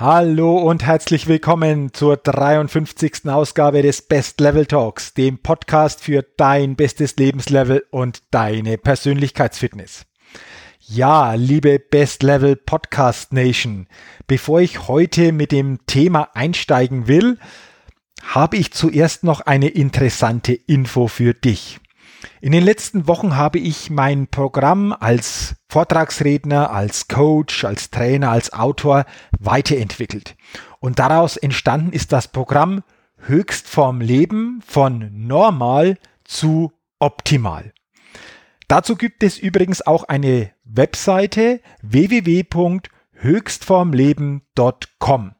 Hallo und herzlich willkommen zur 53. Ausgabe des Best Level Talks, dem Podcast für dein bestes Lebenslevel und deine Persönlichkeitsfitness. Ja, liebe Best Level Podcast Nation, bevor ich heute mit dem Thema einsteigen will, habe ich zuerst noch eine interessante Info für dich. In den letzten Wochen habe ich mein Programm als Vortragsredner, als Coach, als Trainer, als Autor weiterentwickelt. Und daraus entstanden ist das Programm Höchstform Leben von normal zu optimal. Dazu gibt es übrigens auch eine Webseite www.höchstformleben.com.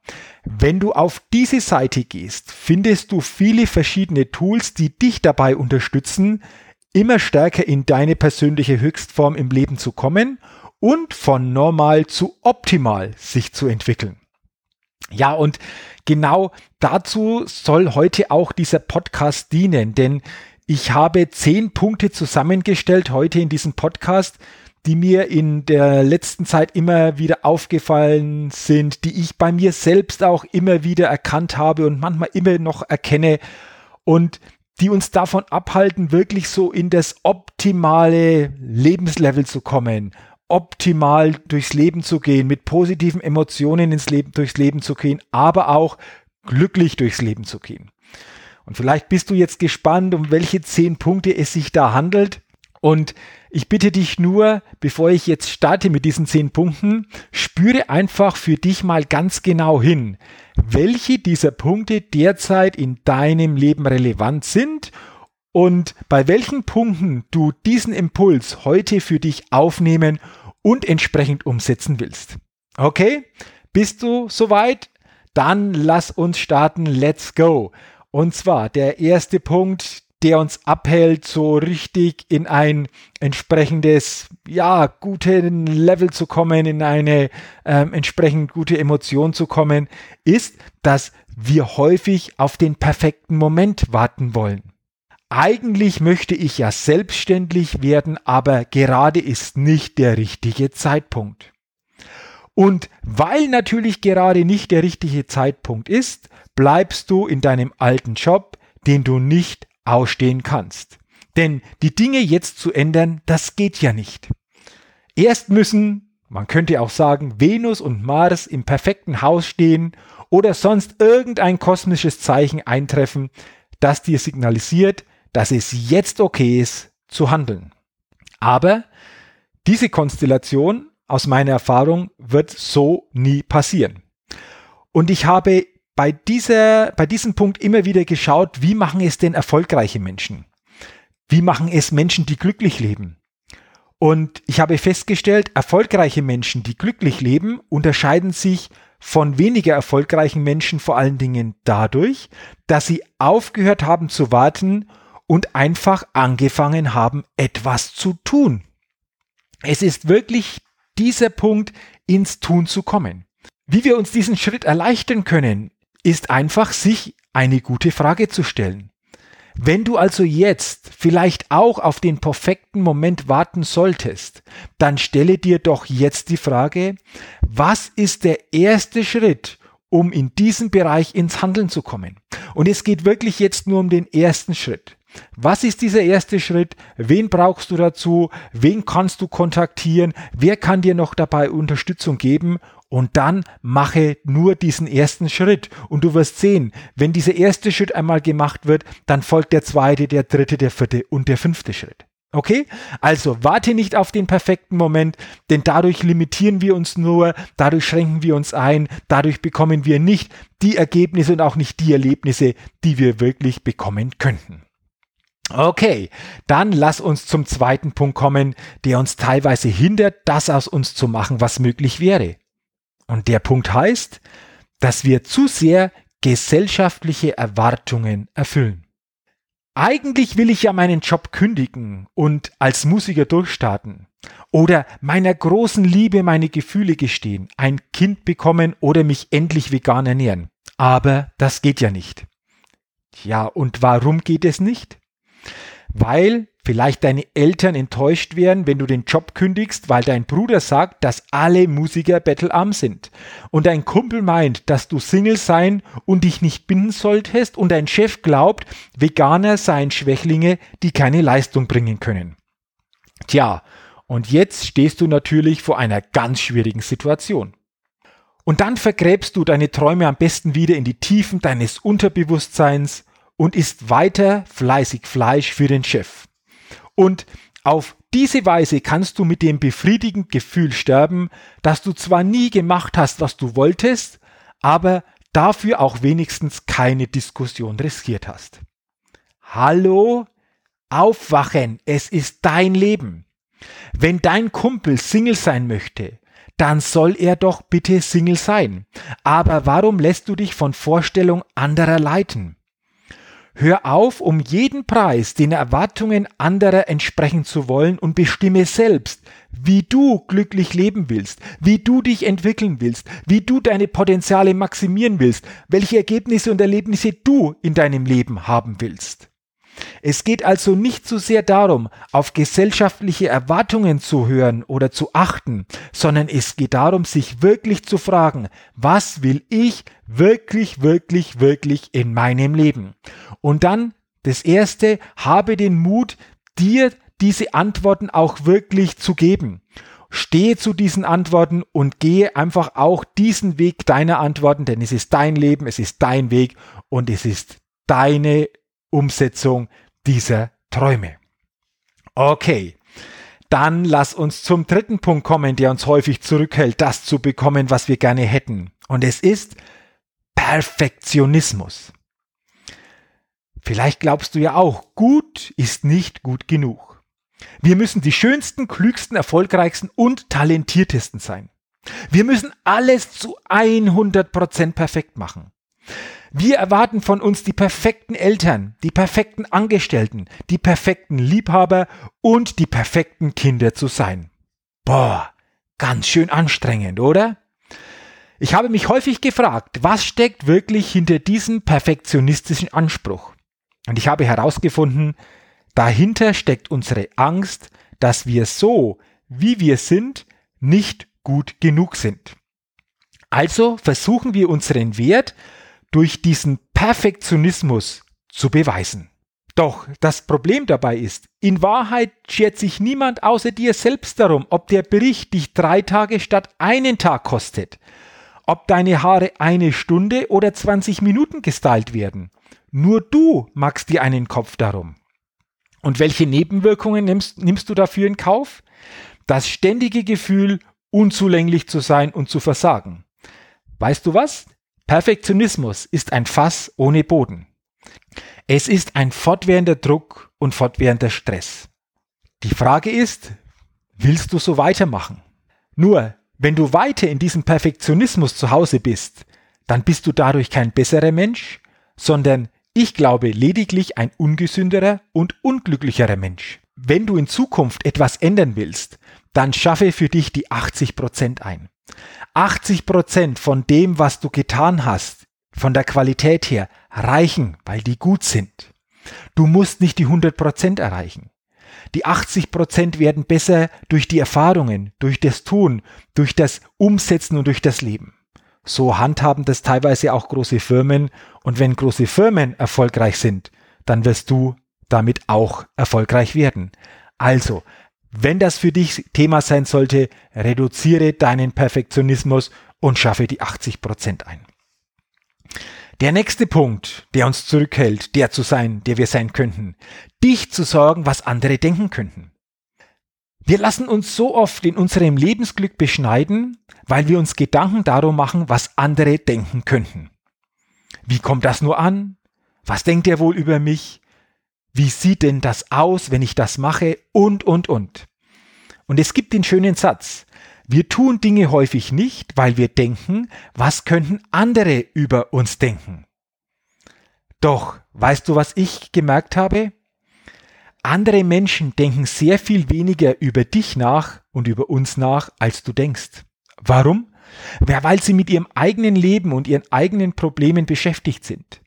Wenn du auf diese Seite gehst, findest du viele verschiedene Tools, die dich dabei unterstützen, immer stärker in deine persönliche Höchstform im Leben zu kommen und von normal zu optimal sich zu entwickeln. Ja, und genau dazu soll heute auch dieser Podcast dienen, denn ich habe zehn Punkte zusammengestellt heute in diesem Podcast, die mir in der letzten Zeit immer wieder aufgefallen sind, die ich bei mir selbst auch immer wieder erkannt habe und manchmal immer noch erkenne. Und die uns davon abhalten, wirklich so in das optimale Lebenslevel zu kommen, optimal durchs Leben zu gehen, mit positiven Emotionen ins Leben, durchs Leben zu gehen, aber auch glücklich durchs Leben zu gehen. Und vielleicht bist du jetzt gespannt, um welche zehn Punkte es sich da handelt. Und ich bitte dich nur, bevor ich jetzt starte mit diesen zehn Punkten, spüre einfach für dich mal ganz genau hin, welche dieser Punkte derzeit in deinem Leben relevant sind und bei welchen Punkten du diesen Impuls heute für dich aufnehmen und entsprechend umsetzen willst. Okay? Bist du soweit? Dann lass uns starten. Let's go. Und zwar der erste Punkt, der uns abhält, so richtig in ein entsprechendes, ja, guten Level zu kommen, in eine ähm, entsprechend gute Emotion zu kommen, ist, dass wir häufig auf den perfekten Moment warten wollen. Eigentlich möchte ich ja selbstständig werden, aber gerade ist nicht der richtige Zeitpunkt. Und weil natürlich gerade nicht der richtige Zeitpunkt ist, bleibst du in deinem alten Job, den du nicht ausstehen kannst. Denn die Dinge jetzt zu ändern, das geht ja nicht. Erst müssen, man könnte auch sagen, Venus und Mars im perfekten Haus stehen oder sonst irgendein kosmisches Zeichen eintreffen, das dir signalisiert, dass es jetzt okay ist zu handeln. Aber diese Konstellation aus meiner Erfahrung wird so nie passieren. Und ich habe bei, dieser, bei diesem Punkt immer wieder geschaut, wie machen es denn erfolgreiche Menschen? Wie machen es Menschen, die glücklich leben? Und ich habe festgestellt, erfolgreiche Menschen, die glücklich leben, unterscheiden sich von weniger erfolgreichen Menschen vor allen Dingen dadurch, dass sie aufgehört haben zu warten und einfach angefangen haben, etwas zu tun. Es ist wirklich dieser Punkt, ins Tun zu kommen. Wie wir uns diesen Schritt erleichtern können, ist einfach, sich eine gute Frage zu stellen. Wenn du also jetzt vielleicht auch auf den perfekten Moment warten solltest, dann stelle dir doch jetzt die Frage, was ist der erste Schritt, um in diesem Bereich ins Handeln zu kommen? Und es geht wirklich jetzt nur um den ersten Schritt. Was ist dieser erste Schritt? Wen brauchst du dazu? Wen kannst du kontaktieren? Wer kann dir noch dabei Unterstützung geben? Und dann mache nur diesen ersten Schritt. Und du wirst sehen, wenn dieser erste Schritt einmal gemacht wird, dann folgt der zweite, der dritte, der vierte und der fünfte Schritt. Okay? Also warte nicht auf den perfekten Moment, denn dadurch limitieren wir uns nur, dadurch schränken wir uns ein, dadurch bekommen wir nicht die Ergebnisse und auch nicht die Erlebnisse, die wir wirklich bekommen könnten. Okay, dann lass uns zum zweiten Punkt kommen, der uns teilweise hindert, das aus uns zu machen, was möglich wäre. Und der Punkt heißt, dass wir zu sehr gesellschaftliche Erwartungen erfüllen. Eigentlich will ich ja meinen Job kündigen und als Musiker durchstarten. Oder meiner großen Liebe meine Gefühle gestehen, ein Kind bekommen oder mich endlich vegan ernähren. Aber das geht ja nicht. Ja, und warum geht es nicht? Weil vielleicht deine Eltern enttäuscht wären, wenn du den Job kündigst, weil dein Bruder sagt, dass alle Musiker bettelarm sind. Und dein Kumpel meint, dass du Single sein und dich nicht binden solltest und dein Chef glaubt, Veganer seien Schwächlinge, die keine Leistung bringen können. Tja, und jetzt stehst du natürlich vor einer ganz schwierigen Situation. Und dann vergräbst du deine Träume am besten wieder in die Tiefen deines Unterbewusstseins und isst weiter fleißig Fleisch für den Chef. Und auf diese Weise kannst du mit dem befriedigenden Gefühl sterben, dass du zwar nie gemacht hast, was du wolltest, aber dafür auch wenigstens keine Diskussion riskiert hast. Hallo? Aufwachen, es ist dein Leben. Wenn dein Kumpel Single sein möchte, dann soll er doch bitte Single sein. Aber warum lässt du dich von Vorstellung anderer leiten? Hör auf, um jeden Preis den Erwartungen anderer entsprechen zu wollen und bestimme selbst, wie du glücklich leben willst, wie du dich entwickeln willst, wie du deine Potenziale maximieren willst, welche Ergebnisse und Erlebnisse du in deinem Leben haben willst. Es geht also nicht so sehr darum, auf gesellschaftliche Erwartungen zu hören oder zu achten, sondern es geht darum, sich wirklich zu fragen, was will ich wirklich, wirklich, wirklich in meinem Leben? Und dann das Erste, habe den Mut, dir diese Antworten auch wirklich zu geben. Stehe zu diesen Antworten und gehe einfach auch diesen Weg deiner Antworten, denn es ist dein Leben, es ist dein Weg und es ist deine Umsetzung dieser Träume. Okay, dann lass uns zum dritten Punkt kommen, der uns häufig zurückhält, das zu bekommen, was wir gerne hätten. Und es ist Perfektionismus. Vielleicht glaubst du ja auch, gut ist nicht gut genug. Wir müssen die schönsten, klügsten, erfolgreichsten und talentiertesten sein. Wir müssen alles zu 100% perfekt machen. Wir erwarten von uns die perfekten Eltern, die perfekten Angestellten, die perfekten Liebhaber und die perfekten Kinder zu sein. Boah, ganz schön anstrengend, oder? Ich habe mich häufig gefragt, was steckt wirklich hinter diesem perfektionistischen Anspruch? Und ich habe herausgefunden, dahinter steckt unsere Angst, dass wir so, wie wir sind, nicht gut genug sind. Also versuchen wir unseren Wert durch diesen Perfektionismus zu beweisen. Doch das Problem dabei ist, in Wahrheit schert sich niemand außer dir selbst darum, ob der Bericht dich drei Tage statt einen Tag kostet, ob deine Haare eine Stunde oder 20 Minuten gestylt werden. Nur du magst dir einen Kopf darum. Und welche Nebenwirkungen nimmst, nimmst du dafür in Kauf? Das ständige Gefühl, unzulänglich zu sein und zu versagen. Weißt du was? Perfektionismus ist ein Fass ohne Boden. Es ist ein fortwährender Druck und fortwährender Stress. Die Frage ist, willst du so weitermachen? Nur, wenn du weiter in diesem Perfektionismus zu Hause bist, dann bist du dadurch kein besserer Mensch, sondern ich glaube lediglich ein ungesünderer und unglücklicherer Mensch. Wenn du in Zukunft etwas ändern willst, dann schaffe für dich die 80 Prozent ein. 80 Prozent von dem, was du getan hast, von der Qualität her, reichen, weil die gut sind. Du musst nicht die 100 Prozent erreichen. Die 80 Prozent werden besser durch die Erfahrungen, durch das Tun, durch das Umsetzen und durch das Leben. So handhaben das teilweise auch große Firmen. Und wenn große Firmen erfolgreich sind, dann wirst du damit auch erfolgreich werden. Also wenn das für dich Thema sein sollte, reduziere deinen Perfektionismus und schaffe die 80 Prozent ein. Der nächste Punkt, der uns zurückhält, der zu sein, der wir sein könnten, dich zu sorgen, was andere denken könnten. Wir lassen uns so oft in unserem Lebensglück beschneiden, weil wir uns Gedanken darum machen, was andere denken könnten. Wie kommt das nur an? Was denkt er wohl über mich? Wie sieht denn das aus, wenn ich das mache? Und, und, und. Und es gibt den schönen Satz. Wir tun Dinge häufig nicht, weil wir denken, was könnten andere über uns denken. Doch, weißt du, was ich gemerkt habe? Andere Menschen denken sehr viel weniger über dich nach und über uns nach, als du denkst. Warum? Ja, weil sie mit ihrem eigenen Leben und ihren eigenen Problemen beschäftigt sind.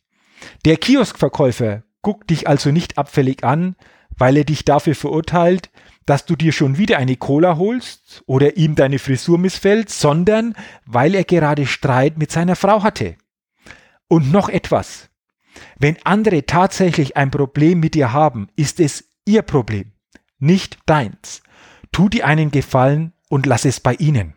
Der Kioskverkäufer guckt dich also nicht abfällig an, weil er dich dafür verurteilt, dass du dir schon wieder eine Cola holst oder ihm deine Frisur missfällt, sondern weil er gerade Streit mit seiner Frau hatte. Und noch etwas. Wenn andere tatsächlich ein Problem mit dir haben, ist es ihr Problem, nicht deins. Tu dir einen Gefallen und lass es bei ihnen.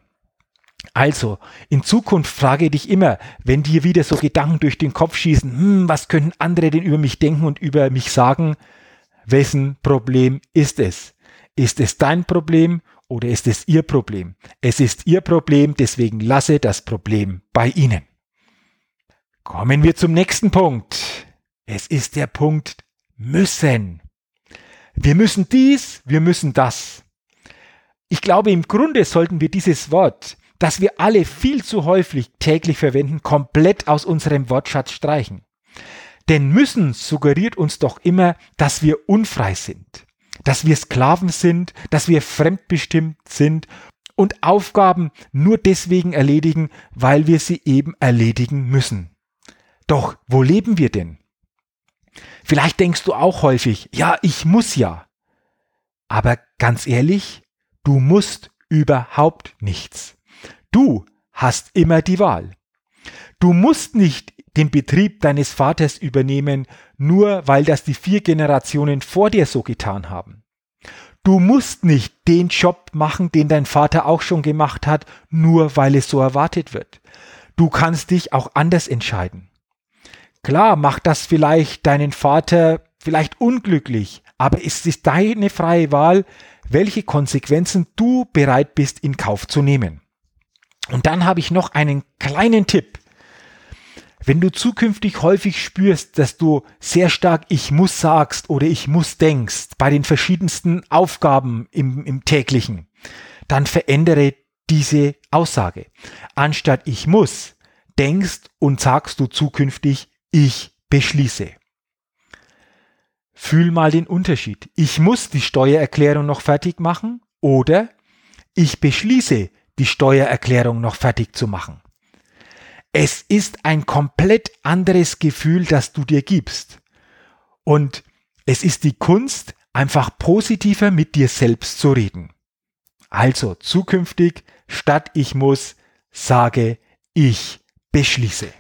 Also, in Zukunft frage dich immer, wenn dir wieder so Gedanken durch den Kopf schießen, hm, was könnten andere denn über mich denken und über mich sagen? Wessen Problem ist es? Ist es dein Problem oder ist es ihr Problem? Es ist ihr Problem, deswegen lasse das Problem bei ihnen. Kommen wir zum nächsten Punkt. Es ist der Punkt müssen. Wir müssen dies, wir müssen das. Ich glaube, im Grunde sollten wir dieses Wort das wir alle viel zu häufig täglich verwenden, komplett aus unserem Wortschatz streichen. Denn müssen suggeriert uns doch immer, dass wir unfrei sind, dass wir Sklaven sind, dass wir fremdbestimmt sind und Aufgaben nur deswegen erledigen, weil wir sie eben erledigen müssen. Doch wo leben wir denn? Vielleicht denkst du auch häufig, ja, ich muss ja. Aber ganz ehrlich, du musst überhaupt nichts. Du hast immer die Wahl. Du musst nicht den Betrieb deines Vaters übernehmen, nur weil das die vier Generationen vor dir so getan haben. Du musst nicht den Job machen, den dein Vater auch schon gemacht hat, nur weil es so erwartet wird. Du kannst dich auch anders entscheiden. Klar macht das vielleicht deinen Vater vielleicht unglücklich, aber es ist deine freie Wahl, welche Konsequenzen du bereit bist in Kauf zu nehmen. Und dann habe ich noch einen kleinen Tipp. Wenn du zukünftig häufig spürst, dass du sehr stark ich muss sagst oder ich muss denkst bei den verschiedensten Aufgaben im, im täglichen, dann verändere diese Aussage. Anstatt ich muss, denkst und sagst du zukünftig ich beschließe. Fühl mal den Unterschied. Ich muss die Steuererklärung noch fertig machen oder ich beschließe, die Steuererklärung noch fertig zu machen. Es ist ein komplett anderes Gefühl, das du dir gibst. Und es ist die Kunst, einfach positiver mit dir selbst zu reden. Also zukünftig, statt ich muss, sage ich beschließe.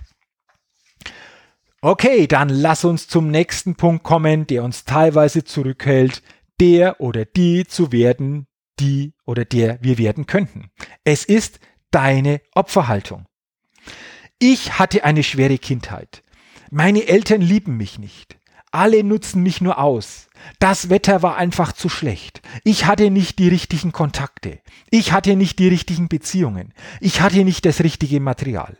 Okay, dann lass uns zum nächsten Punkt kommen, der uns teilweise zurückhält, der oder die zu werden, die oder der wir werden könnten. Es ist deine Opferhaltung. Ich hatte eine schwere Kindheit. Meine Eltern lieben mich nicht. Alle nutzen mich nur aus. Das Wetter war einfach zu schlecht. Ich hatte nicht die richtigen Kontakte. Ich hatte nicht die richtigen Beziehungen. Ich hatte nicht das richtige Material.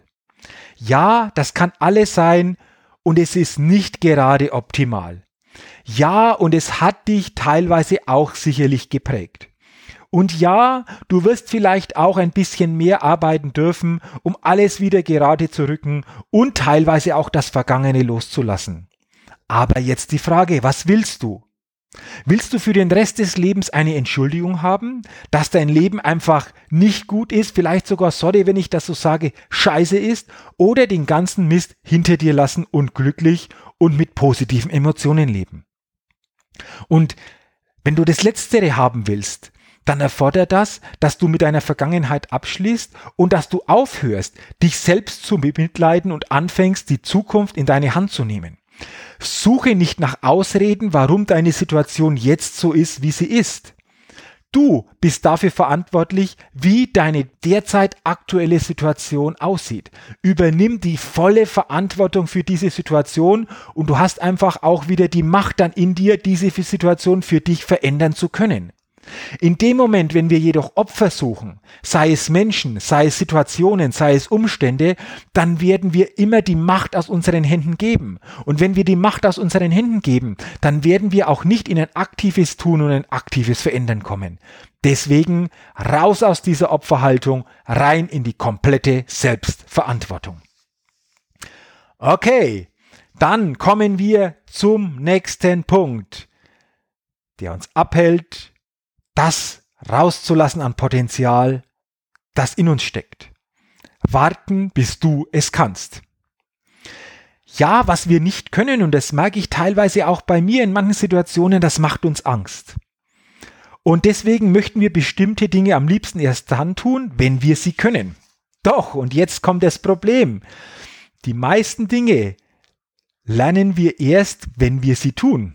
Ja, das kann alles sein und es ist nicht gerade optimal. Ja, und es hat dich teilweise auch sicherlich geprägt. Und ja, du wirst vielleicht auch ein bisschen mehr arbeiten dürfen, um alles wieder gerade zu rücken und teilweise auch das Vergangene loszulassen. Aber jetzt die Frage, was willst du? Willst du für den Rest des Lebens eine Entschuldigung haben, dass dein Leben einfach nicht gut ist, vielleicht sogar, sorry, wenn ich das so sage, scheiße ist, oder den ganzen Mist hinter dir lassen und glücklich und mit positiven Emotionen leben? Und wenn du das Letztere haben willst, dann erfordert das, dass du mit deiner Vergangenheit abschließt und dass du aufhörst, dich selbst zu bemitleiden und anfängst, die Zukunft in deine Hand zu nehmen. Suche nicht nach Ausreden, warum deine Situation jetzt so ist, wie sie ist. Du bist dafür verantwortlich, wie deine derzeit aktuelle Situation aussieht. Übernimm die volle Verantwortung für diese Situation und du hast einfach auch wieder die Macht dann in dir, diese Situation für dich verändern zu können. In dem Moment, wenn wir jedoch Opfer suchen, sei es Menschen, sei es Situationen, sei es Umstände, dann werden wir immer die Macht aus unseren Händen geben. Und wenn wir die Macht aus unseren Händen geben, dann werden wir auch nicht in ein aktives Tun und ein aktives Verändern kommen. Deswegen raus aus dieser Opferhaltung, rein in die komplette Selbstverantwortung. Okay, dann kommen wir zum nächsten Punkt, der uns abhält, das rauszulassen an Potenzial, das in uns steckt. Warten, bis du es kannst. Ja, was wir nicht können, und das merke ich teilweise auch bei mir in manchen Situationen, das macht uns Angst. Und deswegen möchten wir bestimmte Dinge am liebsten erst dann tun, wenn wir sie können. Doch, und jetzt kommt das Problem. Die meisten Dinge lernen wir erst, wenn wir sie tun.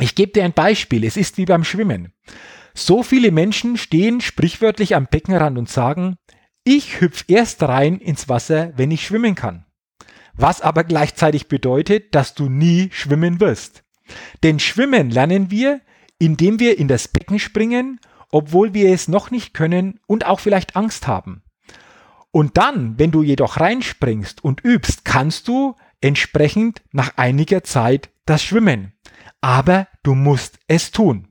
Ich gebe dir ein Beispiel. Es ist wie beim Schwimmen. So viele Menschen stehen sprichwörtlich am Beckenrand und sagen, ich hüpf erst rein ins Wasser, wenn ich schwimmen kann. Was aber gleichzeitig bedeutet, dass du nie schwimmen wirst. Denn schwimmen lernen wir, indem wir in das Becken springen, obwohl wir es noch nicht können und auch vielleicht Angst haben. Und dann, wenn du jedoch reinspringst und übst, kannst du entsprechend nach einiger Zeit das Schwimmen aber du musst es tun.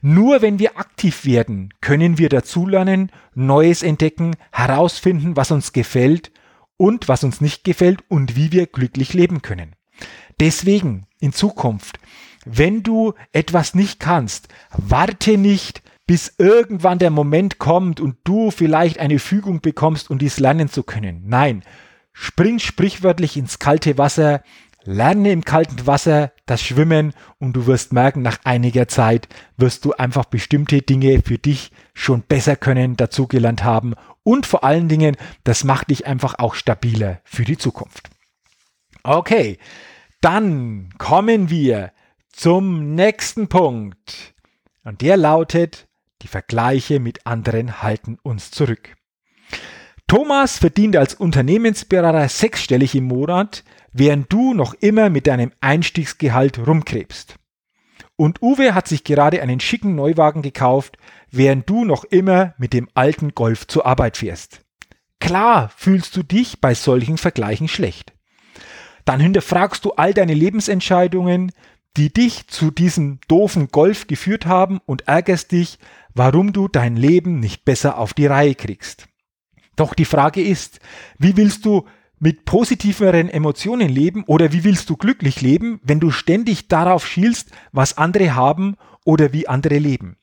Nur wenn wir aktiv werden, können wir dazulernen, Neues entdecken, herausfinden, was uns gefällt und was uns nicht gefällt und wie wir glücklich leben können. Deswegen in Zukunft, wenn du etwas nicht kannst, warte nicht, bis irgendwann der Moment kommt und du vielleicht eine Fügung bekommst, um dies lernen zu können. Nein, spring sprichwörtlich ins kalte Wasser, Lerne im kalten Wasser das Schwimmen und du wirst merken, nach einiger Zeit wirst du einfach bestimmte Dinge für dich schon besser können, dazugelernt haben und vor allen Dingen, das macht dich einfach auch stabiler für die Zukunft. Okay, dann kommen wir zum nächsten Punkt und der lautet, die Vergleiche mit anderen halten uns zurück. Thomas verdient als Unternehmensberater sechsstellig im Monat, während du noch immer mit deinem Einstiegsgehalt rumkrebst. Und Uwe hat sich gerade einen schicken Neuwagen gekauft, während du noch immer mit dem alten Golf zur Arbeit fährst. Klar fühlst du dich bei solchen Vergleichen schlecht. Dann hinterfragst du all deine Lebensentscheidungen, die dich zu diesem doofen Golf geführt haben und ärgerst dich, warum du dein Leben nicht besser auf die Reihe kriegst. Doch die Frage ist, wie willst du mit positiveren Emotionen leben oder wie willst du glücklich leben, wenn du ständig darauf schielst, was andere haben oder wie andere leben?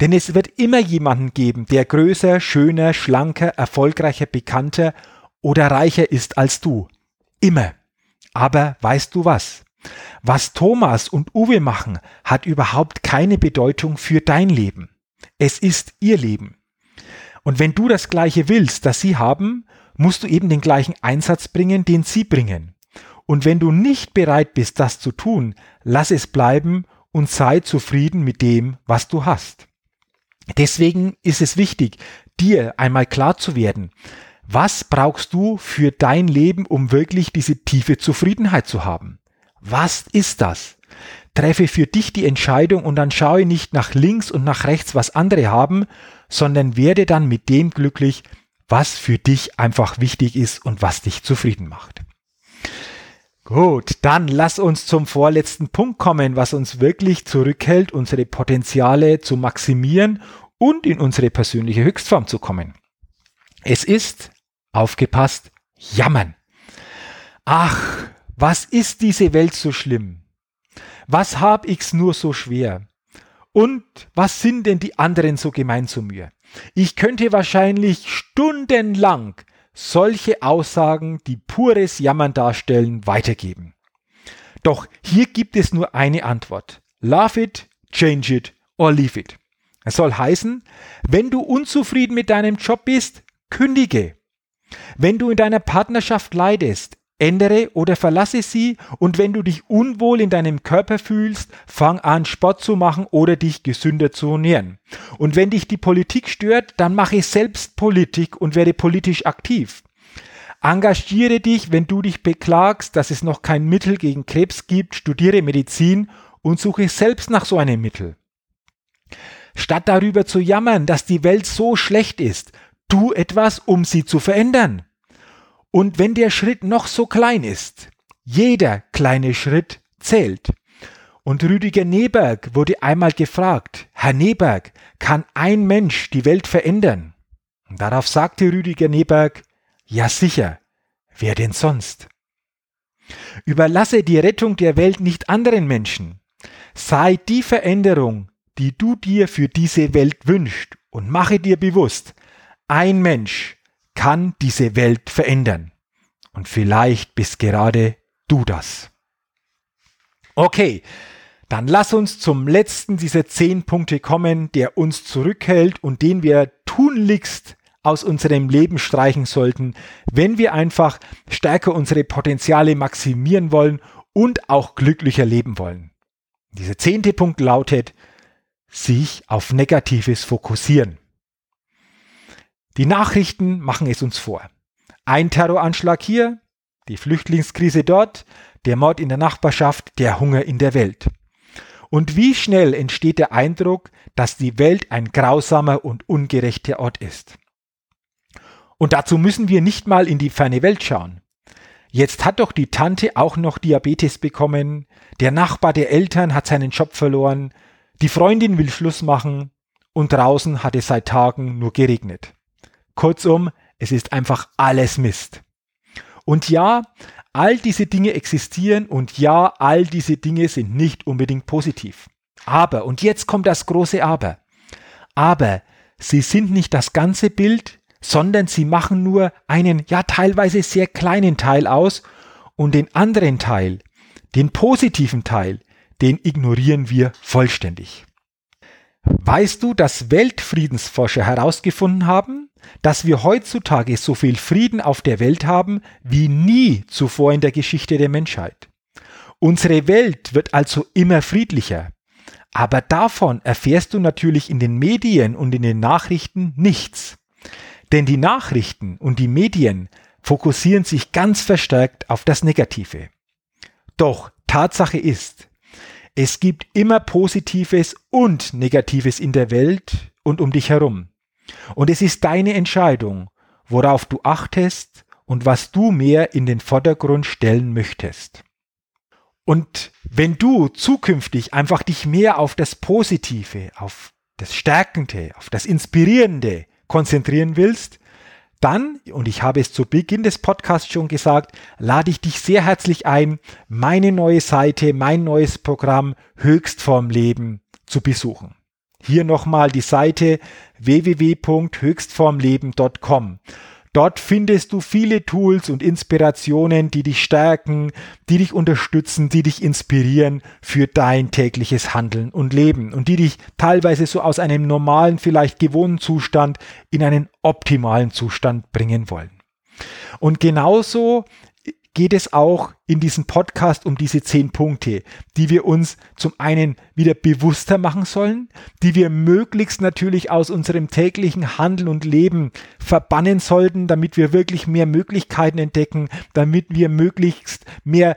Denn es wird immer jemanden geben, der größer, schöner, schlanker, erfolgreicher, bekannter oder reicher ist als du. Immer. Aber weißt du was? Was Thomas und Uwe machen, hat überhaupt keine Bedeutung für dein Leben. Es ist ihr Leben. Und wenn du das Gleiche willst, das sie haben, musst du eben den gleichen Einsatz bringen, den sie bringen. Und wenn du nicht bereit bist, das zu tun, lass es bleiben und sei zufrieden mit dem, was du hast. Deswegen ist es wichtig, dir einmal klar zu werden, was brauchst du für dein Leben, um wirklich diese tiefe Zufriedenheit zu haben? Was ist das? Treffe für dich die Entscheidung und dann schaue nicht nach links und nach rechts, was andere haben, sondern werde dann mit dem glücklich, was für dich einfach wichtig ist und was dich zufrieden macht. Gut, dann lass uns zum vorletzten Punkt kommen, was uns wirklich zurückhält, unsere Potenziale zu maximieren und in unsere persönliche Höchstform zu kommen. Es ist, aufgepasst, jammern. Ach, was ist diese Welt so schlimm? Was hab ich's nur so schwer? Und was sind denn die anderen so gemein zu mir? Ich könnte wahrscheinlich stundenlang solche Aussagen, die pures Jammern darstellen, weitergeben. Doch hier gibt es nur eine Antwort. Love it, change it or leave it. Es soll heißen, wenn du unzufrieden mit deinem Job bist, kündige. Wenn du in deiner Partnerschaft leidest, Ändere oder verlasse sie und wenn du dich unwohl in deinem Körper fühlst, fang an Sport zu machen oder dich gesünder zu ernähren. Und wenn dich die Politik stört, dann mache selbst Politik und werde politisch aktiv. Engagiere dich, wenn du dich beklagst, dass es noch kein Mittel gegen Krebs gibt, studiere Medizin und suche selbst nach so einem Mittel. Statt darüber zu jammern, dass die Welt so schlecht ist, tu etwas, um sie zu verändern. Und wenn der Schritt noch so klein ist, jeder kleine Schritt zählt. Und Rüdiger Neberg wurde einmal gefragt, Herr Neberg, kann ein Mensch die Welt verändern? Und darauf sagte Rüdiger Neberg, ja sicher, wer denn sonst? Überlasse die Rettung der Welt nicht anderen Menschen. Sei die Veränderung, die du dir für diese Welt wünschst und mache dir bewusst, ein Mensch kann diese Welt verändern. Und vielleicht bist gerade du das. Okay, dann lass uns zum letzten dieser zehn Punkte kommen, der uns zurückhält und den wir tunlichst aus unserem Leben streichen sollten, wenn wir einfach stärker unsere Potenziale maximieren wollen und auch glücklicher leben wollen. Dieser zehnte Punkt lautet, sich auf Negatives fokussieren. Die Nachrichten machen es uns vor. Ein Terroranschlag hier, die Flüchtlingskrise dort, der Mord in der Nachbarschaft, der Hunger in der Welt. Und wie schnell entsteht der Eindruck, dass die Welt ein grausamer und ungerechter Ort ist. Und dazu müssen wir nicht mal in die ferne Welt schauen. Jetzt hat doch die Tante auch noch Diabetes bekommen, der Nachbar der Eltern hat seinen Job verloren, die Freundin will Schluss machen und draußen hat es seit Tagen nur geregnet. Kurzum, es ist einfach alles Mist. Und ja, all diese Dinge existieren und ja, all diese Dinge sind nicht unbedingt positiv. Aber, und jetzt kommt das große Aber, aber sie sind nicht das ganze Bild, sondern sie machen nur einen, ja teilweise sehr kleinen Teil aus und den anderen Teil, den positiven Teil, den ignorieren wir vollständig. Weißt du, dass Weltfriedensforscher herausgefunden haben, dass wir heutzutage so viel Frieden auf der Welt haben wie nie zuvor in der Geschichte der Menschheit? Unsere Welt wird also immer friedlicher. Aber davon erfährst du natürlich in den Medien und in den Nachrichten nichts. Denn die Nachrichten und die Medien fokussieren sich ganz verstärkt auf das Negative. Doch Tatsache ist, es gibt immer Positives und Negatives in der Welt und um dich herum. Und es ist deine Entscheidung, worauf du achtest und was du mehr in den Vordergrund stellen möchtest. Und wenn du zukünftig einfach dich mehr auf das Positive, auf das Stärkende, auf das Inspirierende konzentrieren willst, dann, und ich habe es zu Beginn des Podcasts schon gesagt, lade ich dich sehr herzlich ein, meine neue Seite, mein neues Programm Höchstform Leben zu besuchen. Hier nochmal die Seite www.höchstformleben.com. Dort findest du viele Tools und Inspirationen, die dich stärken, die dich unterstützen, die dich inspirieren für dein tägliches Handeln und Leben und die dich teilweise so aus einem normalen, vielleicht gewohnten Zustand in einen optimalen Zustand bringen wollen. Und genauso geht es auch in diesem Podcast um diese zehn Punkte, die wir uns zum einen wieder bewusster machen sollen, die wir möglichst natürlich aus unserem täglichen Handeln und Leben verbannen sollten, damit wir wirklich mehr Möglichkeiten entdecken, damit wir möglichst mehr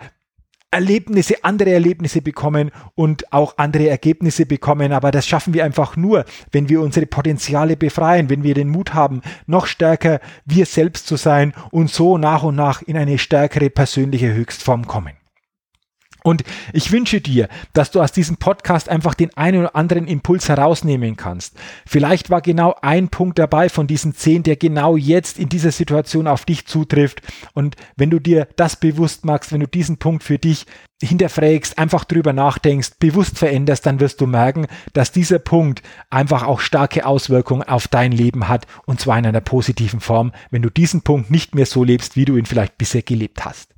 Erlebnisse, andere Erlebnisse bekommen und auch andere Ergebnisse bekommen. Aber das schaffen wir einfach nur, wenn wir unsere Potenziale befreien, wenn wir den Mut haben, noch stärker wir selbst zu sein und so nach und nach in eine stärkere persönliche Höchstform kommen. Und ich wünsche dir, dass du aus diesem Podcast einfach den einen oder anderen Impuls herausnehmen kannst. Vielleicht war genau ein Punkt dabei von diesen zehn, der genau jetzt in dieser Situation auf dich zutrifft. Und wenn du dir das bewusst machst, wenn du diesen Punkt für dich hinterfragst, einfach drüber nachdenkst, bewusst veränderst, dann wirst du merken, dass dieser Punkt einfach auch starke Auswirkungen auf dein Leben hat und zwar in einer positiven Form, wenn du diesen Punkt nicht mehr so lebst, wie du ihn vielleicht bisher gelebt hast.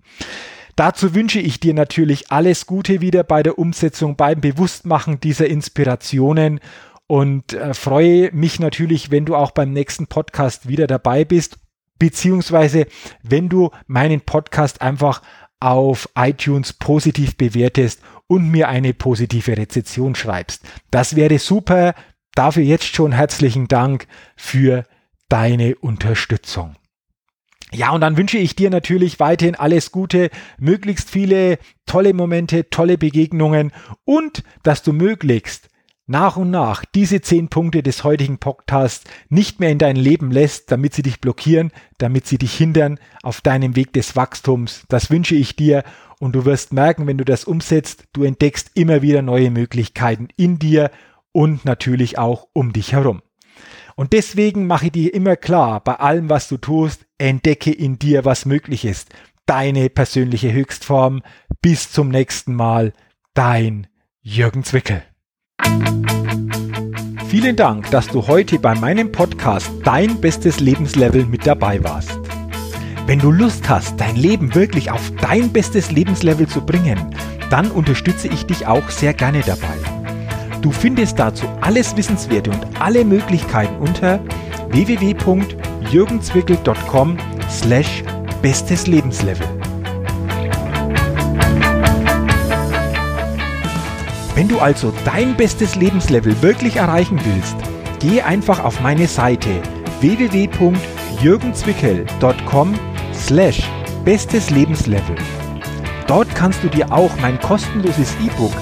Dazu wünsche ich dir natürlich alles Gute wieder bei der Umsetzung, beim Bewusstmachen dieser Inspirationen und äh, freue mich natürlich, wenn du auch beim nächsten Podcast wieder dabei bist, beziehungsweise wenn du meinen Podcast einfach auf iTunes positiv bewertest und mir eine positive Rezession schreibst. Das wäre super. Dafür jetzt schon herzlichen Dank für deine Unterstützung. Ja, und dann wünsche ich dir natürlich weiterhin alles Gute, möglichst viele tolle Momente, tolle Begegnungen und dass du möglichst nach und nach diese zehn Punkte des heutigen Podcasts nicht mehr in dein Leben lässt, damit sie dich blockieren, damit sie dich hindern auf deinem Weg des Wachstums. Das wünsche ich dir und du wirst merken, wenn du das umsetzt, du entdeckst immer wieder neue Möglichkeiten in dir und natürlich auch um dich herum. Und deswegen mache ich dir immer klar, bei allem, was du tust, entdecke in dir, was möglich ist. Deine persönliche Höchstform. Bis zum nächsten Mal. Dein Jürgen Zwickel. Vielen Dank, dass du heute bei meinem Podcast Dein bestes Lebenslevel mit dabei warst. Wenn du Lust hast, dein Leben wirklich auf dein bestes Lebenslevel zu bringen, dann unterstütze ich dich auch sehr gerne dabei. Du findest dazu alles Wissenswerte und alle Möglichkeiten unter www.jürgenzwickel.com slash bestes Lebenslevel. Wenn du also dein bestes Lebenslevel wirklich erreichen willst, geh einfach auf meine Seite www.jürgenzwickel.com slash bestes Lebenslevel. Dort kannst du dir auch mein kostenloses E-Book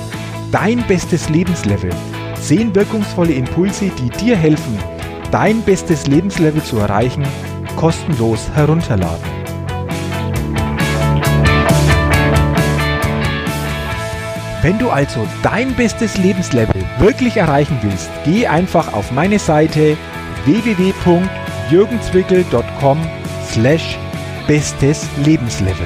Dein bestes Lebenslevel. Zehn wirkungsvolle Impulse, die dir helfen, dein bestes Lebenslevel zu erreichen, kostenlos herunterladen. Wenn du also dein bestes Lebenslevel wirklich erreichen willst, geh einfach auf meine Seite www.jürgenzwickel.com slash bestes Lebenslevel.